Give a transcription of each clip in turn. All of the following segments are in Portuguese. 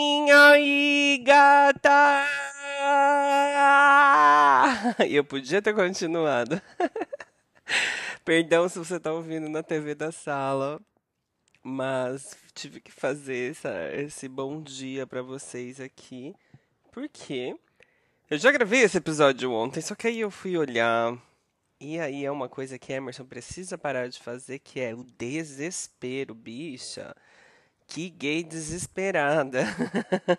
E aí, gata! Eu podia ter continuado. Perdão se você tá ouvindo na TV da sala, mas tive que fazer essa, esse bom dia para vocês aqui, porque eu já gravei esse episódio ontem, só que aí eu fui olhar e aí é uma coisa que Emerson precisa parar de fazer, que é o desespero, bicha. Que gay desesperada.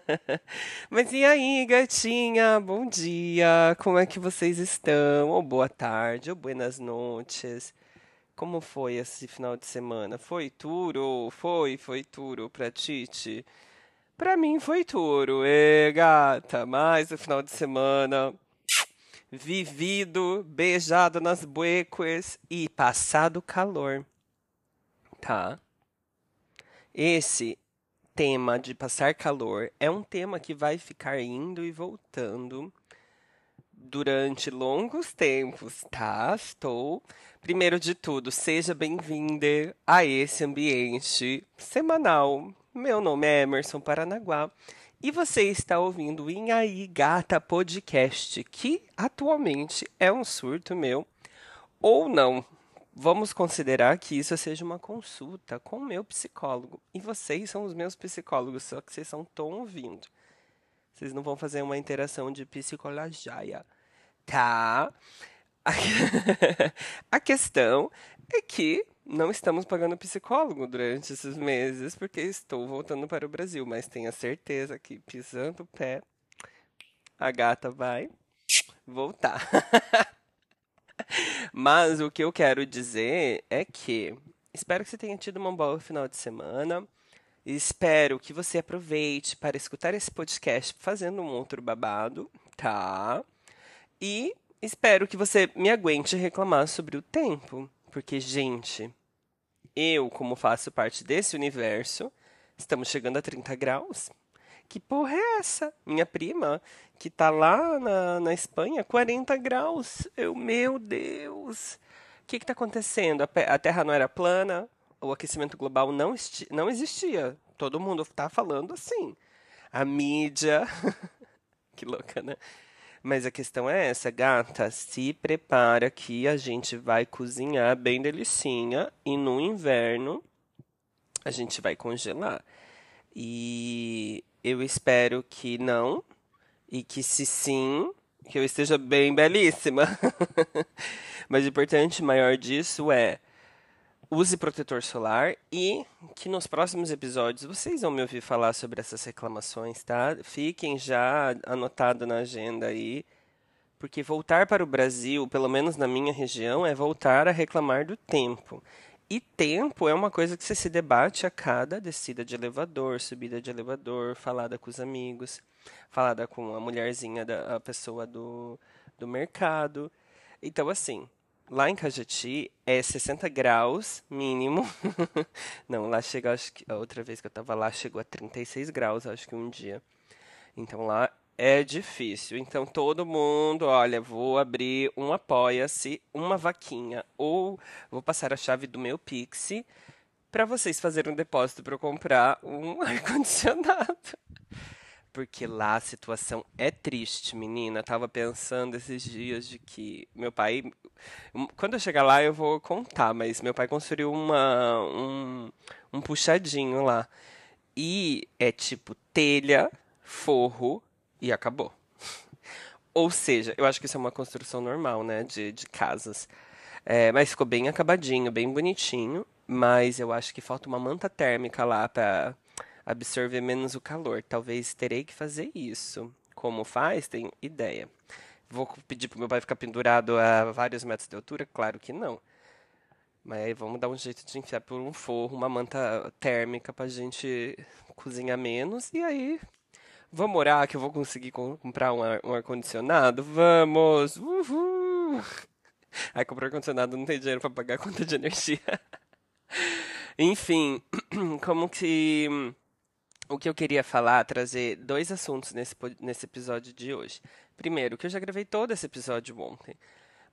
Mas e aí, gatinha? Bom dia. Como é que vocês estão? Ou boa tarde, ou buenas noites. Como foi esse final de semana? Foi turo? Foi, foi turo pra Titi? Pra mim foi turo. E gata, mais o final de semana vivido, beijado nas buecas e passado calor. Tá? Esse tema de passar calor é um tema que vai ficar indo e voltando durante longos tempos, tá? Estou. Primeiro de tudo, seja bem-vinda a esse ambiente semanal. Meu nome é Emerson Paranaguá e você está ouvindo o Inhaí Gata Podcast, que atualmente é um surto meu, ou não vamos considerar que isso seja uma consulta com o meu psicólogo. E vocês são os meus psicólogos, só que vocês são tão ouvindo. Vocês não vão fazer uma interação de psicologia. Tá? A questão é que não estamos pagando psicólogo durante esses meses, porque estou voltando para o Brasil. Mas tenha certeza que pisando o pé, a gata vai voltar. Mas o que eu quero dizer é que espero que você tenha tido uma boa final de semana. Espero que você aproveite para escutar esse podcast fazendo um outro babado, tá? E espero que você me aguente reclamar sobre o tempo, porque gente, eu, como faço parte desse universo, estamos chegando a 30 graus. Que porra é essa? Minha prima, que tá lá na, na Espanha, 40 graus. Eu, meu Deus. O que está acontecendo? A, a Terra não era plana? O aquecimento global não, não existia. Todo mundo tá falando assim. A mídia. que louca, né? Mas a questão é essa, gata. Se prepara que a gente vai cozinhar bem delicinha. E no inverno a gente vai congelar. E eu espero que não. E que se sim, que eu esteja bem belíssima. Mas o importante maior disso é use protetor solar e que nos próximos episódios vocês vão me ouvir falar sobre essas reclamações, tá? Fiquem já anotado na agenda aí, porque voltar para o Brasil, pelo menos na minha região, é voltar a reclamar do tempo. E tempo é uma coisa que você se debate a cada descida de elevador, subida de elevador, falada com os amigos, falada com a mulherzinha da a pessoa do, do mercado. Então, assim, lá em Cajati é 60 graus mínimo. Não, lá chega, acho que a outra vez que eu estava lá chegou a 36 graus, acho que um dia. Então lá é difícil. Então todo mundo, olha, vou abrir um apoia-se, uma vaquinha ou vou passar a chave do meu Pix para vocês fazerem um depósito para eu comprar um ar condicionado. Porque lá a situação é triste, menina. tava pensando esses dias de que meu pai. Quando eu chegar lá, eu vou contar, mas meu pai construiu uma, um, um puxadinho lá. E é tipo telha, forro, e acabou. Ou seja, eu acho que isso é uma construção normal, né, de, de casas. É, mas ficou bem acabadinho, bem bonitinho. Mas eu acho que falta uma manta térmica lá para absorver menos o calor. Talvez terei que fazer isso. Como faz? Tenho ideia. Vou pedir pro meu pai ficar pendurado a vários metros de altura? Claro que não. Mas vamos dar um jeito de enfiar por um forro, uma manta térmica pra gente cozinhar menos. E aí, vamos orar que eu vou conseguir comprar um ar-condicionado? Vamos! Uhul! Aí comprar ar-condicionado não tem dinheiro pra pagar a conta de energia. Enfim, como que. O que eu queria falar, trazer dois assuntos nesse, nesse episódio de hoje. Primeiro, que eu já gravei todo esse episódio ontem.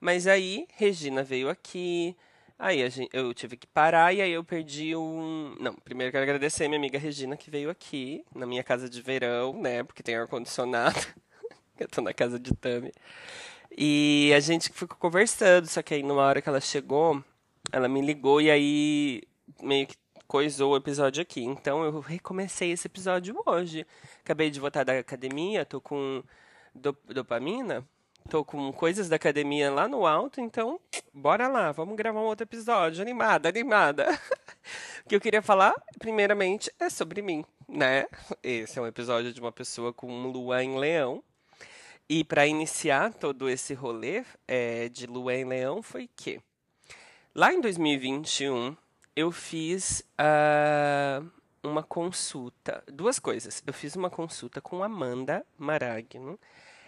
Mas aí, Regina veio aqui, aí gente, eu tive que parar e aí eu perdi um. Não, primeiro quero agradecer minha amiga Regina que veio aqui, na minha casa de verão, né? Porque tem ar-condicionado. eu tô na casa de Tami. E a gente ficou conversando, só que aí numa hora que ela chegou, ela me ligou e aí meio que coisou o episódio aqui. Então eu recomecei esse episódio hoje. Acabei de voltar da academia, tô com dopamina, tô com coisas da academia lá no alto, então bora lá, vamos gravar um outro episódio. Animada, animada. o que eu queria falar, primeiramente, é sobre mim, né? Esse é um episódio de uma pessoa com lua em leão. E para iniciar todo esse rolê é, de lua em leão foi que lá em 2021 eu fiz uh, uma consulta. Duas coisas. Eu fiz uma consulta com Amanda Maragno.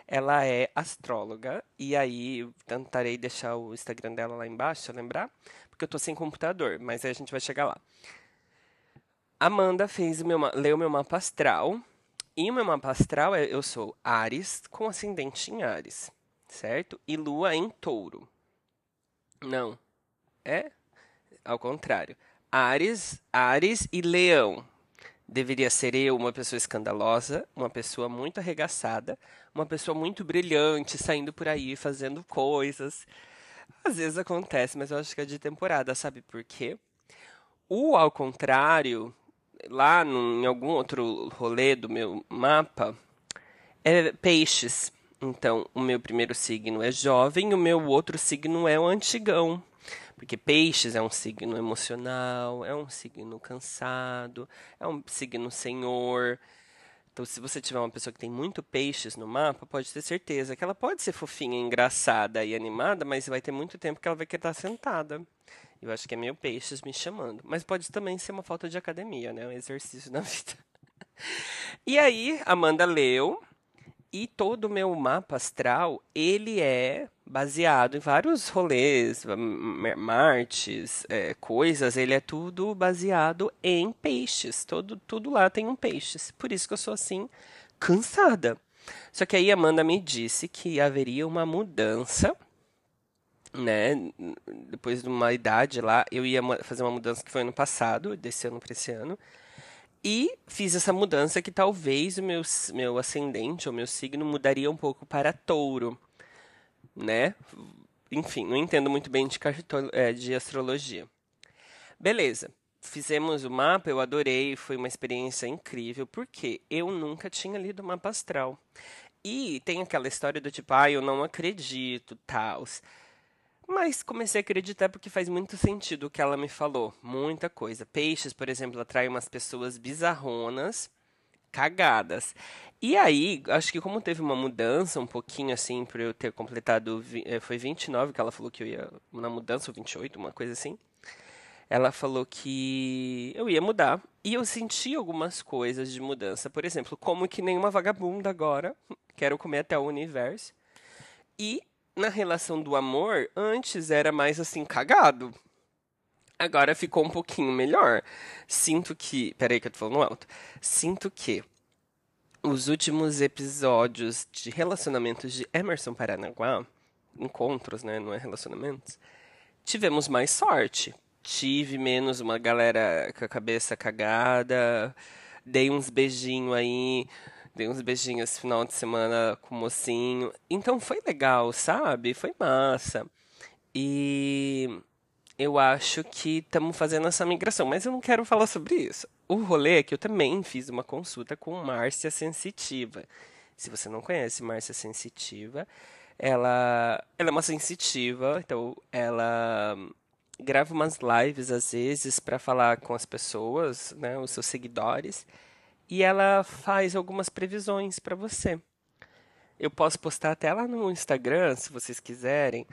Ela é astróloga. E aí tentarei deixar o Instagram dela lá embaixo, lembrar. Porque eu tô sem computador, mas aí a gente vai chegar lá. Amanda fez o meu, leu meu mapa astral. E o meu mapa astral é eu sou Ares com ascendente em Ares, certo? E Lua em Touro. Não. É? ao contrário. Ares, Ares e Leão. Deveria ser eu uma pessoa escandalosa, uma pessoa muito arregaçada, uma pessoa muito brilhante, saindo por aí fazendo coisas. Às vezes acontece, mas eu acho que é de temporada, sabe por quê? O ao contrário, lá no, em algum outro rolê do meu mapa, é peixes. Então, o meu primeiro signo é jovem, o meu outro signo é o antigão. Porque peixes é um signo emocional, é um signo cansado, é um signo senhor. Então, se você tiver uma pessoa que tem muito peixes no mapa, pode ter certeza que ela pode ser fofinha, engraçada e animada, mas vai ter muito tempo que ela vai querer estar sentada. Eu acho que é meio peixes me chamando. Mas pode também ser uma falta de academia, né? Um exercício na vida. E aí, Amanda leu e todo o meu mapa astral, ele é baseado em vários rolês, martes, é, coisas, ele é tudo baseado em peixes. Todo, tudo lá tem um peixes. Por isso que eu sou assim, cansada. Só que aí Amanda me disse que haveria uma mudança, né? Depois de uma idade lá, eu ia fazer uma mudança que foi ano passado, desse ano para esse ano. E fiz essa mudança que talvez o meu, meu ascendente ou meu signo mudaria um pouco para touro, né? Enfim, não entendo muito bem de, é, de astrologia. Beleza, fizemos o mapa, eu adorei, foi uma experiência incrível, porque eu nunca tinha lido o mapa astral. E tem aquela história do tipo, ah, eu não acredito, tal. Mas comecei a acreditar porque faz muito sentido o que ela me falou. Muita coisa. Peixes, por exemplo, atrai umas pessoas bizarronas, cagadas. E aí, acho que como teve uma mudança um pouquinho assim, para eu ter completado. Eh, foi 29 que ela falou que eu ia. Na mudança, ou 28, uma coisa assim. Ela falou que eu ia mudar. E eu senti algumas coisas de mudança. Por exemplo, como que nenhuma vagabunda agora. Quero comer até o universo. E na relação do amor, antes era mais assim, cagado. Agora ficou um pouquinho melhor. Sinto que. Peraí que eu tô falando alto. Sinto que os últimos episódios de relacionamentos de Emerson Paranaguá, encontros, né? Não é relacionamentos, tivemos mais sorte. Tive menos uma galera com a cabeça cagada, dei uns beijinhos aí Dei uns beijinhos final de semana com o mocinho. Então foi legal, sabe? Foi massa. E eu acho que estamos fazendo essa migração, mas eu não quero falar sobre isso. O rolê é que eu também fiz uma consulta com Márcia Sensitiva. Se você não conhece Márcia Sensitiva, ela, ela é uma sensitiva, então ela grava umas lives às vezes para falar com as pessoas, né, os seus seguidores e ela faz algumas previsões para você. Eu posso postar até lá no Instagram, se vocês quiserem,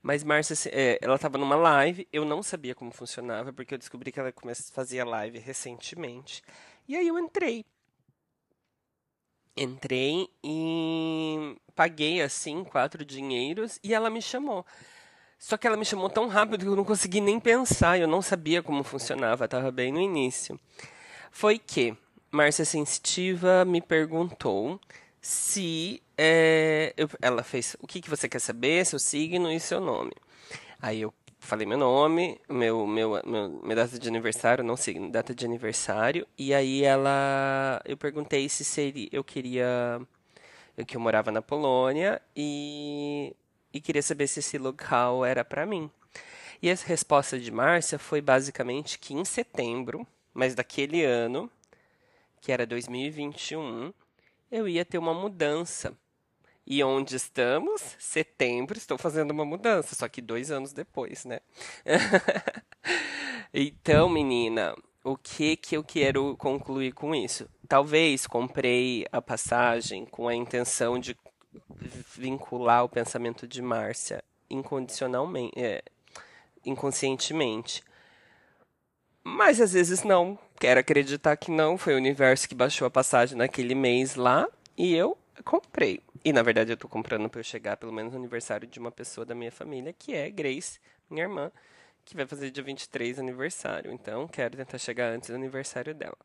Mas Márcia, é, ela estava numa live, eu não sabia como funcionava, porque eu descobri que ela fazia live recentemente. E aí eu entrei. Entrei e paguei assim quatro dinheiros e ela me chamou. Só que ela me chamou tão rápido que eu não consegui nem pensar, eu não sabia como funcionava, estava bem no início. Foi que Márcia Sensitiva me perguntou se é, eu, ela fez o que, que você quer saber, seu signo e seu nome. Aí eu falei meu nome, meu, meu, meu, minha data de aniversário, não signo, data de aniversário. E aí ela, eu perguntei se seria, eu queria, eu que eu morava na Polônia e, e queria saber se esse local era para mim. E a resposta de Márcia foi basicamente que em setembro, mas daquele ano, que era 2021, eu ia ter uma mudança. E onde estamos? Setembro, estou fazendo uma mudança, só que dois anos depois, né? então, menina, o que que eu quero concluir com isso? Talvez comprei a passagem com a intenção de vincular o pensamento de Márcia incondicionalmente, é, inconscientemente. Mas às vezes não. Quero acreditar que não. Foi o universo que baixou a passagem naquele mês lá e eu comprei. E na verdade eu tô comprando para eu chegar pelo menos no aniversário de uma pessoa da minha família, que é Grace, minha irmã, que vai fazer dia 23 aniversário. Então quero tentar chegar antes do aniversário dela.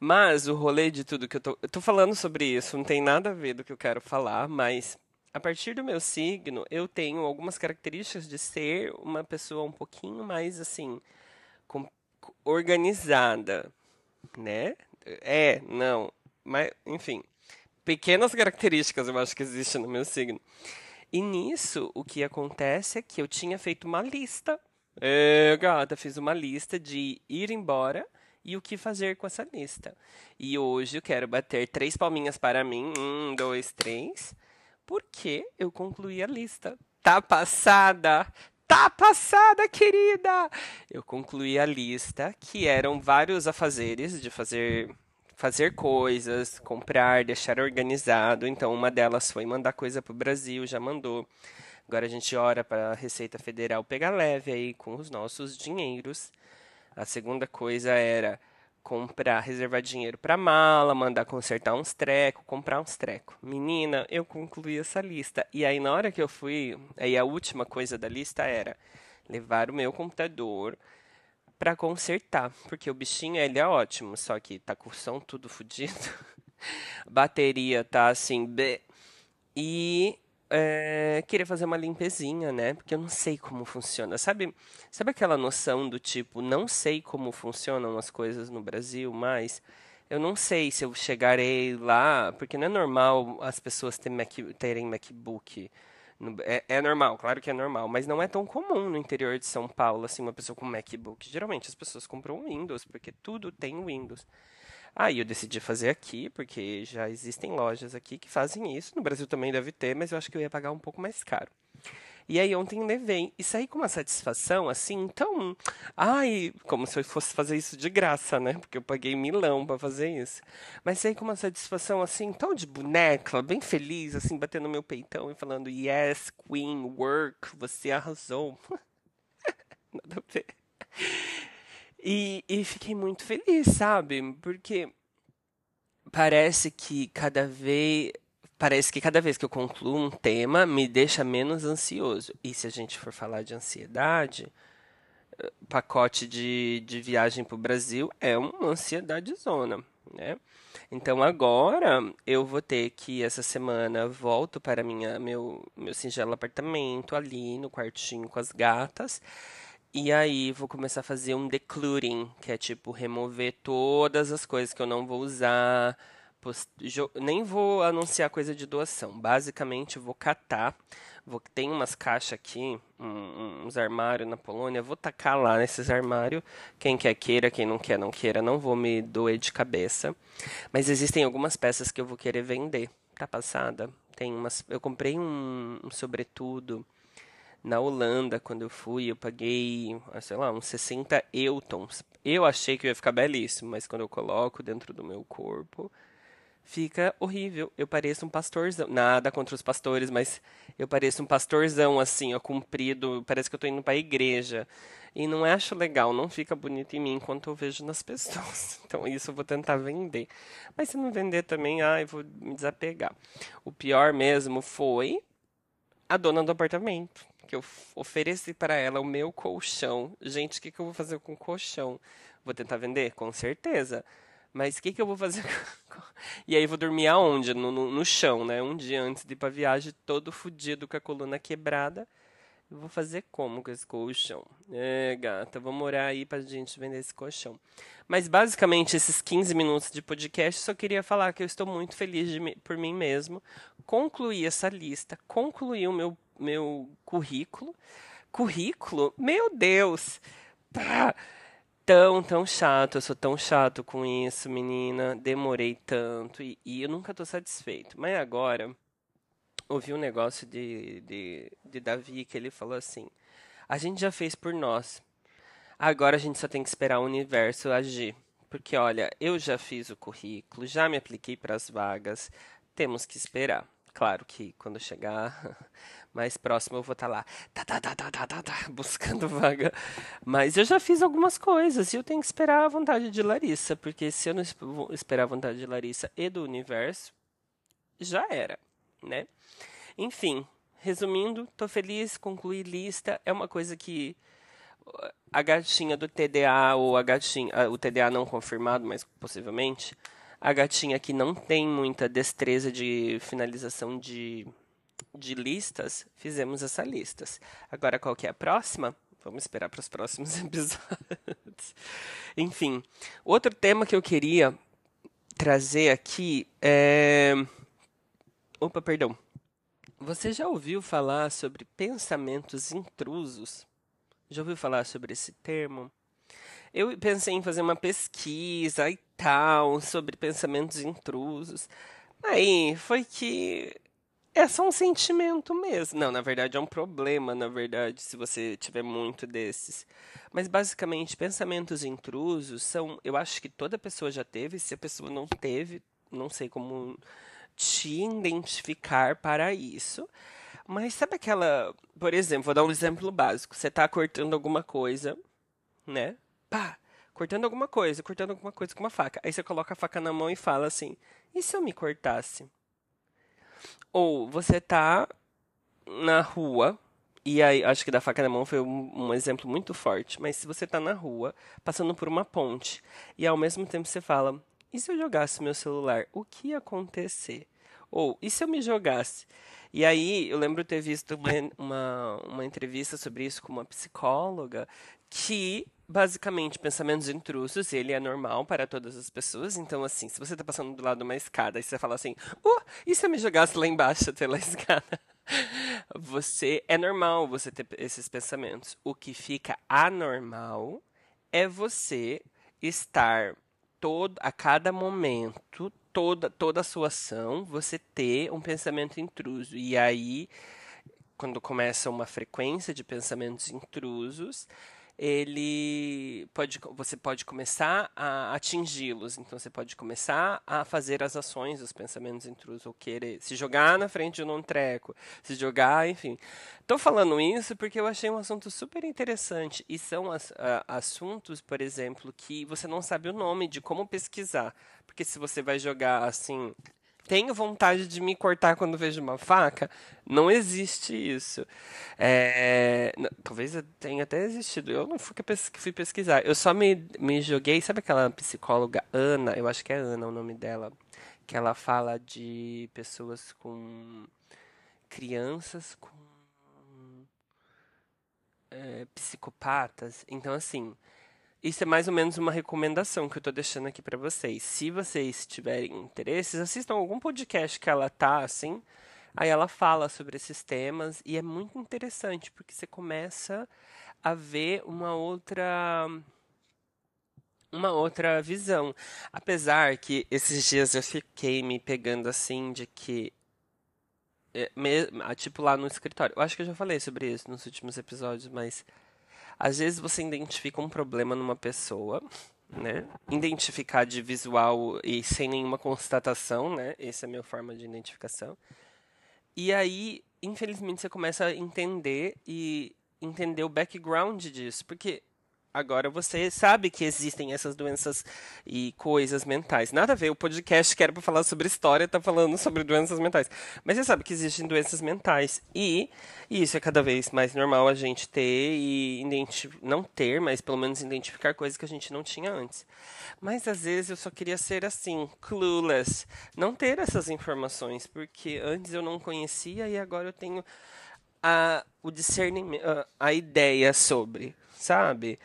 Mas o rolê de tudo que eu tô. Eu tô falando sobre isso, não tem nada a ver do que eu quero falar, mas a partir do meu signo, eu tenho algumas características de ser uma pessoa um pouquinho mais assim. Organizada, né? É, não, mas enfim, pequenas características eu acho que existem no meu signo. E nisso, o que acontece é que eu tinha feito uma lista. É, gata, fiz uma lista de ir embora e o que fazer com essa lista. E hoje eu quero bater três palminhas para mim. Um, dois, três. Porque eu concluí a lista. Tá passada? Tá passada, querida! Eu concluí a lista, que eram vários afazeres de fazer fazer coisas, comprar, deixar organizado. Então, uma delas foi mandar coisa para o Brasil, já mandou. Agora a gente ora para a Receita Federal pegar leve aí com os nossos dinheiros. A segunda coisa era comprar, reservar dinheiro para mala, mandar consertar uns trecos, comprar uns trecos. Menina, eu concluí essa lista. E aí na hora que eu fui, aí a última coisa da lista era levar o meu computador para consertar, porque o bichinho ele é ótimo, só que tá com o som tudo fodido. Bateria tá assim, B. E é, queria fazer uma limpezinha, né? Porque eu não sei como funciona. Sabe, sabe aquela noção do tipo, não sei como funcionam as coisas no Brasil, mas eu não sei se eu chegarei lá, porque não é normal as pessoas terem, Mac, terem MacBook. É, é, normal, claro que é normal, mas não é tão comum no interior de São Paulo, assim, uma pessoa com MacBook. Geralmente as pessoas compram Windows, porque tudo tem Windows. Aí eu decidi fazer aqui, porque já existem lojas aqui que fazem isso. No Brasil também deve ter, mas eu acho que eu ia pagar um pouco mais caro. E aí ontem levei e saí com uma satisfação assim, então, ai, como se eu fosse fazer isso de graça, né? Porque eu paguei milão para fazer isso. Mas saí com uma satisfação assim, tão de boneca, bem feliz, assim, batendo no meu peitão e falando, yes, queen, work, você arrasou. Nada a ver. E, e fiquei muito feliz, sabe? Porque parece que cada vez parece que cada vez que eu concluo um tema me deixa menos ansioso. E se a gente for falar de ansiedade, eh, pacote de, de viagem para o Brasil é uma ansiedade zona, né? Então agora eu vou ter que essa semana volto para minha meu meu singelo apartamento ali no quartinho com as gatas e aí vou começar a fazer um decluttering, que é tipo remover todas as coisas que eu não vou usar. Post... Nem vou anunciar coisa de doação. Basicamente vou catar. Vou... Tem umas caixas aqui, uns armários na Polônia. Vou tacar lá nesses armários. Quem quer queira, quem não quer não queira. Não vou me doer de cabeça. Mas existem algumas peças que eu vou querer vender. Tá passada? Tem umas. Eu comprei um, um sobretudo na Holanda, quando eu fui, eu paguei, sei lá, uns 60 eutons. Eu achei que ia ficar belíssimo, mas quando eu coloco dentro do meu corpo, fica horrível. Eu pareço um pastorzão. Nada contra os pastores, mas eu pareço um pastorzão, assim, ó, comprido. Parece que eu tô indo pra igreja. E não acho legal, não fica bonito em mim enquanto eu vejo nas pessoas. Então isso eu vou tentar vender. Mas se não vender também, ah, eu vou me desapegar. O pior mesmo foi a dona do apartamento. Que eu ofereci para ela o meu colchão. Gente, o que, que eu vou fazer com o colchão? Vou tentar vender? Com certeza. Mas o que, que eu vou fazer? e aí vou dormir aonde? No, no, no, chão, né? Um dia antes de ir pra viagem, todo fudido com a coluna quebrada. Eu vou fazer como com esse colchão? É, gata, vou morar aí pra gente vender esse colchão. Mas basicamente, esses 15 minutos de podcast, só queria falar que eu estou muito feliz por mim mesmo. Concluí essa lista, concluí o meu, meu currículo. Currículo? Meu Deus! Pá! tão, tão chato, eu sou tão chato com isso, menina. Demorei tanto e, e eu nunca tô satisfeito. Mas agora, ouvi um negócio de, de, de Davi que ele falou assim: a gente já fez por nós. Agora a gente só tem que esperar o universo agir. Porque, olha, eu já fiz o currículo, já me apliquei para as vagas, temos que esperar. Claro que quando chegar mais próximo eu vou estar tá lá, tá, tá, tá, tá, tá, tá, tá, buscando vaga. Mas eu já fiz algumas coisas e eu tenho que esperar a vontade de Larissa, porque se eu não esperar a vontade de Larissa e do universo, já era, né? Enfim, resumindo, tô feliz, concluí lista, é uma coisa que a gatinha do TDA ou a gatinha, o TDA não confirmado, mas possivelmente, a gatinha que não tem muita destreza de finalização de de listas, fizemos essas listas. Agora, qual que é a próxima? Vamos esperar para os próximos episódios. Enfim, outro tema que eu queria trazer aqui é. Opa, perdão. Você já ouviu falar sobre pensamentos intrusos? Já ouviu falar sobre esse termo? Eu pensei em fazer uma pesquisa e tal sobre pensamentos intrusos. Aí foi que é só um sentimento mesmo. Não, na verdade é um problema, na verdade, se você tiver muito desses. Mas basicamente, pensamentos intrusos são, eu acho que toda pessoa já teve, se a pessoa não teve, não sei como te identificar para isso. Mas sabe aquela, por exemplo, vou dar um exemplo básico. Você está cortando alguma coisa, né? Pá, cortando alguma coisa, cortando alguma coisa com uma faca. Aí você coloca a faca na mão e fala assim: "E se eu me cortasse?" Ou você tá na rua, e aí acho que da faca na mão foi um, um, exemplo muito forte, mas se você tá na rua, passando por uma ponte, e ao mesmo tempo você fala: e se eu jogasse meu celular, o que ia acontecer? Ou, e se eu me jogasse? E aí, eu lembro ter visto uma, uma, uma entrevista sobre isso com uma psicóloga que basicamente pensamentos intrusos, ele é normal para todas as pessoas. Então, assim, se você está passando do lado de uma escada e você fala assim, uh, e se eu me jogasse lá embaixo pela escada? Você é normal você ter esses pensamentos. O que fica anormal é você estar todo a cada momento, toda toda a sua ação, você ter um pensamento intruso. E aí quando começa uma frequência de pensamentos intrusos, ele pode, você pode começar a atingi-los. Então você pode começar a fazer as ações, os pensamentos intrusos, ou querer se jogar na frente de um treco, se jogar, enfim. Estou falando isso porque eu achei um assunto super interessante e são as, a, assuntos, por exemplo, que você não sabe o nome de como pesquisar, porque se você vai jogar assim tenho vontade de me cortar quando vejo uma faca, não existe isso. É, talvez tenha até existido. Eu não fui, fui pesquisar. Eu só me, me joguei. Sabe aquela psicóloga Ana? Eu acho que é Ana o nome dela. Que ela fala de pessoas com. crianças com. É, psicopatas. Então, assim. Isso é mais ou menos uma recomendação que eu estou deixando aqui para vocês. Se vocês tiverem interesses, assistam algum podcast que ela tá assim. Aí ela fala sobre esses temas e é muito interessante porque você começa a ver uma outra uma outra visão. Apesar que esses dias eu fiquei me pegando assim de que é, tipo lá no escritório. Eu acho que eu já falei sobre isso nos últimos episódios, mas às vezes você identifica um problema numa pessoa, né? Identificar de visual e sem nenhuma constatação, né? Essa é a minha forma de identificação. E aí, infelizmente, você começa a entender e entender o background disso, porque Agora você sabe que existem essas doenças e coisas mentais. Nada a ver, o podcast que era para falar sobre história está falando sobre doenças mentais. Mas você sabe que existem doenças mentais. E, e isso é cada vez mais normal a gente ter e não ter, mas pelo menos identificar coisas que a gente não tinha antes. Mas às vezes eu só queria ser assim, clueless. Não ter essas informações, porque antes eu não conhecia e agora eu tenho a, o discernimento, a, a ideia sobre, sabe?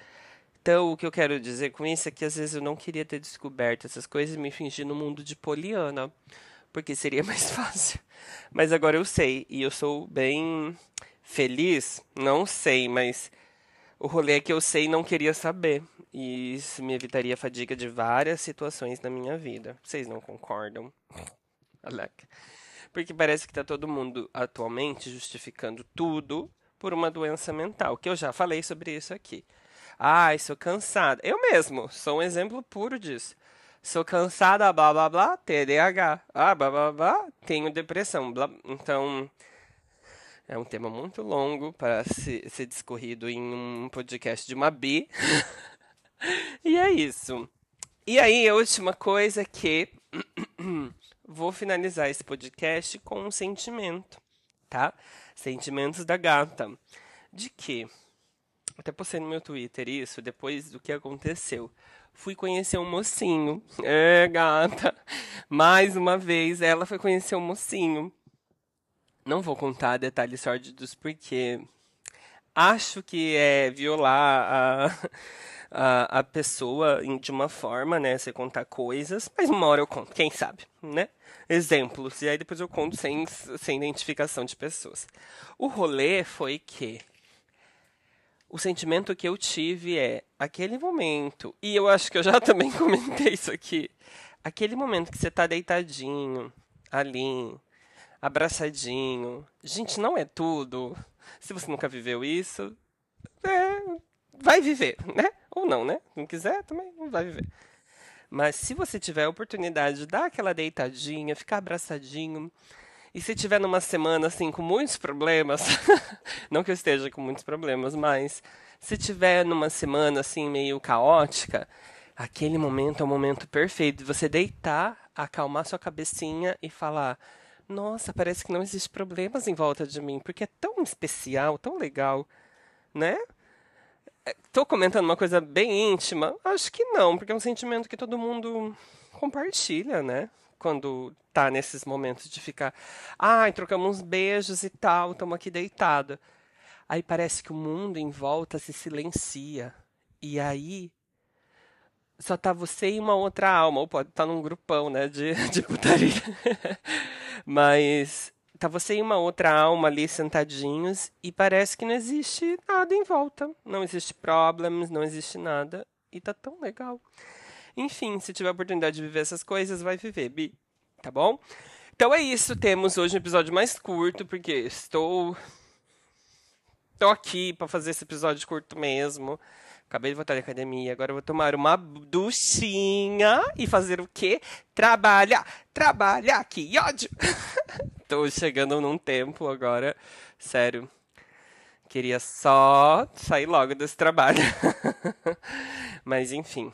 Então, o que eu quero dizer com isso é que às vezes eu não queria ter descoberto essas coisas e me fingir no mundo de Poliana, porque seria mais fácil. Mas agora eu sei, e eu sou bem feliz, não sei, mas o rolê é que eu sei e não queria saber. E isso me evitaria a fadiga de várias situações na minha vida. Vocês não concordam? Alec. Porque parece que está todo mundo atualmente justificando tudo por uma doença mental, que eu já falei sobre isso aqui. Ai, sou cansada. Eu mesmo sou um exemplo puro disso. Sou cansada, blá blá blá, TDAH. Ah, blá blá blá, tenho depressão. Blá. Então, é um tema muito longo para ser, ser discorrido em um podcast de uma bi. e é isso. E aí, a última coisa que vou finalizar esse podcast com um sentimento, tá? Sentimentos da gata. De que até postei no meu Twitter isso, depois do que aconteceu. Fui conhecer um mocinho. É, gata. Mais uma vez, ela foi conhecer um mocinho. Não vou contar detalhes sórdidos porque acho que é violar a, a, a pessoa de uma forma, né? Você contar coisas, mas uma hora eu conto, quem sabe, né? Exemplos, e aí depois eu conto sem, sem identificação de pessoas. O rolê foi que o sentimento que eu tive é aquele momento, e eu acho que eu já também comentei isso aqui, aquele momento que você tá deitadinho, ali, abraçadinho. Gente, não é tudo. Se você nunca viveu isso, é, vai viver, né? Ou não, né? Não quiser, também não vai viver. Mas se você tiver a oportunidade de dar aquela deitadinha, ficar abraçadinho, e se tiver numa semana assim com muitos problemas, não que eu esteja com muitos problemas, mas se tiver numa semana assim meio caótica, aquele momento é o momento perfeito de você deitar, acalmar sua cabecinha e falar: "Nossa, parece que não existe problemas em volta de mim, porque é tão especial, tão legal", né? Estou é, comentando uma coisa bem íntima? Acho que não, porque é um sentimento que todo mundo compartilha, né? Quando tá nesses momentos de ficar, ai, ah, trocamos uns beijos e tal, estamos aqui deitado. Aí parece que o mundo em volta se silencia. E aí só tá você e uma outra alma, ou pode estar tá num grupão, né, de, de putaria. Mas tá você e uma outra alma ali sentadinhos e parece que não existe nada em volta. Não existe problemas, não existe nada. E tá tão legal. Enfim, se tiver a oportunidade de viver essas coisas, vai viver, Bi. Tá bom? Então é isso. Temos hoje um episódio mais curto, porque estou. Tô aqui para fazer esse episódio curto mesmo. Acabei de voltar da academia, agora vou tomar uma duchinha e fazer o quê? Trabalhar! Trabalhar! Que ódio! Tô chegando num tempo agora, sério. Queria só sair logo desse trabalho. Mas enfim.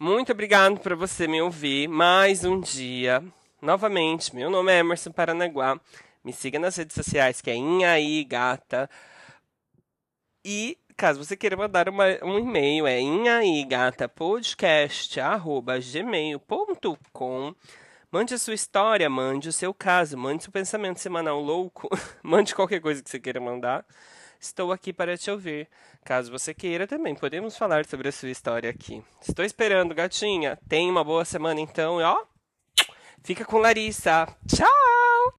Muito obrigado por você me ouvir mais um dia. Novamente, meu nome é Emerson Paranaguá. Me siga nas redes sociais, que é Inhaí Gata. E caso você queira mandar uma, um e-mail, é inhaigatapodcast.gmail.com Mande a sua história, mande o seu caso, mande seu pensamento semanal louco, mande qualquer coisa que você queira mandar. Estou aqui para te ouvir. Caso você queira também, podemos falar sobre a sua história aqui. Estou esperando, gatinha. Tenha uma boa semana então e ó, fica com Larissa. Tchau!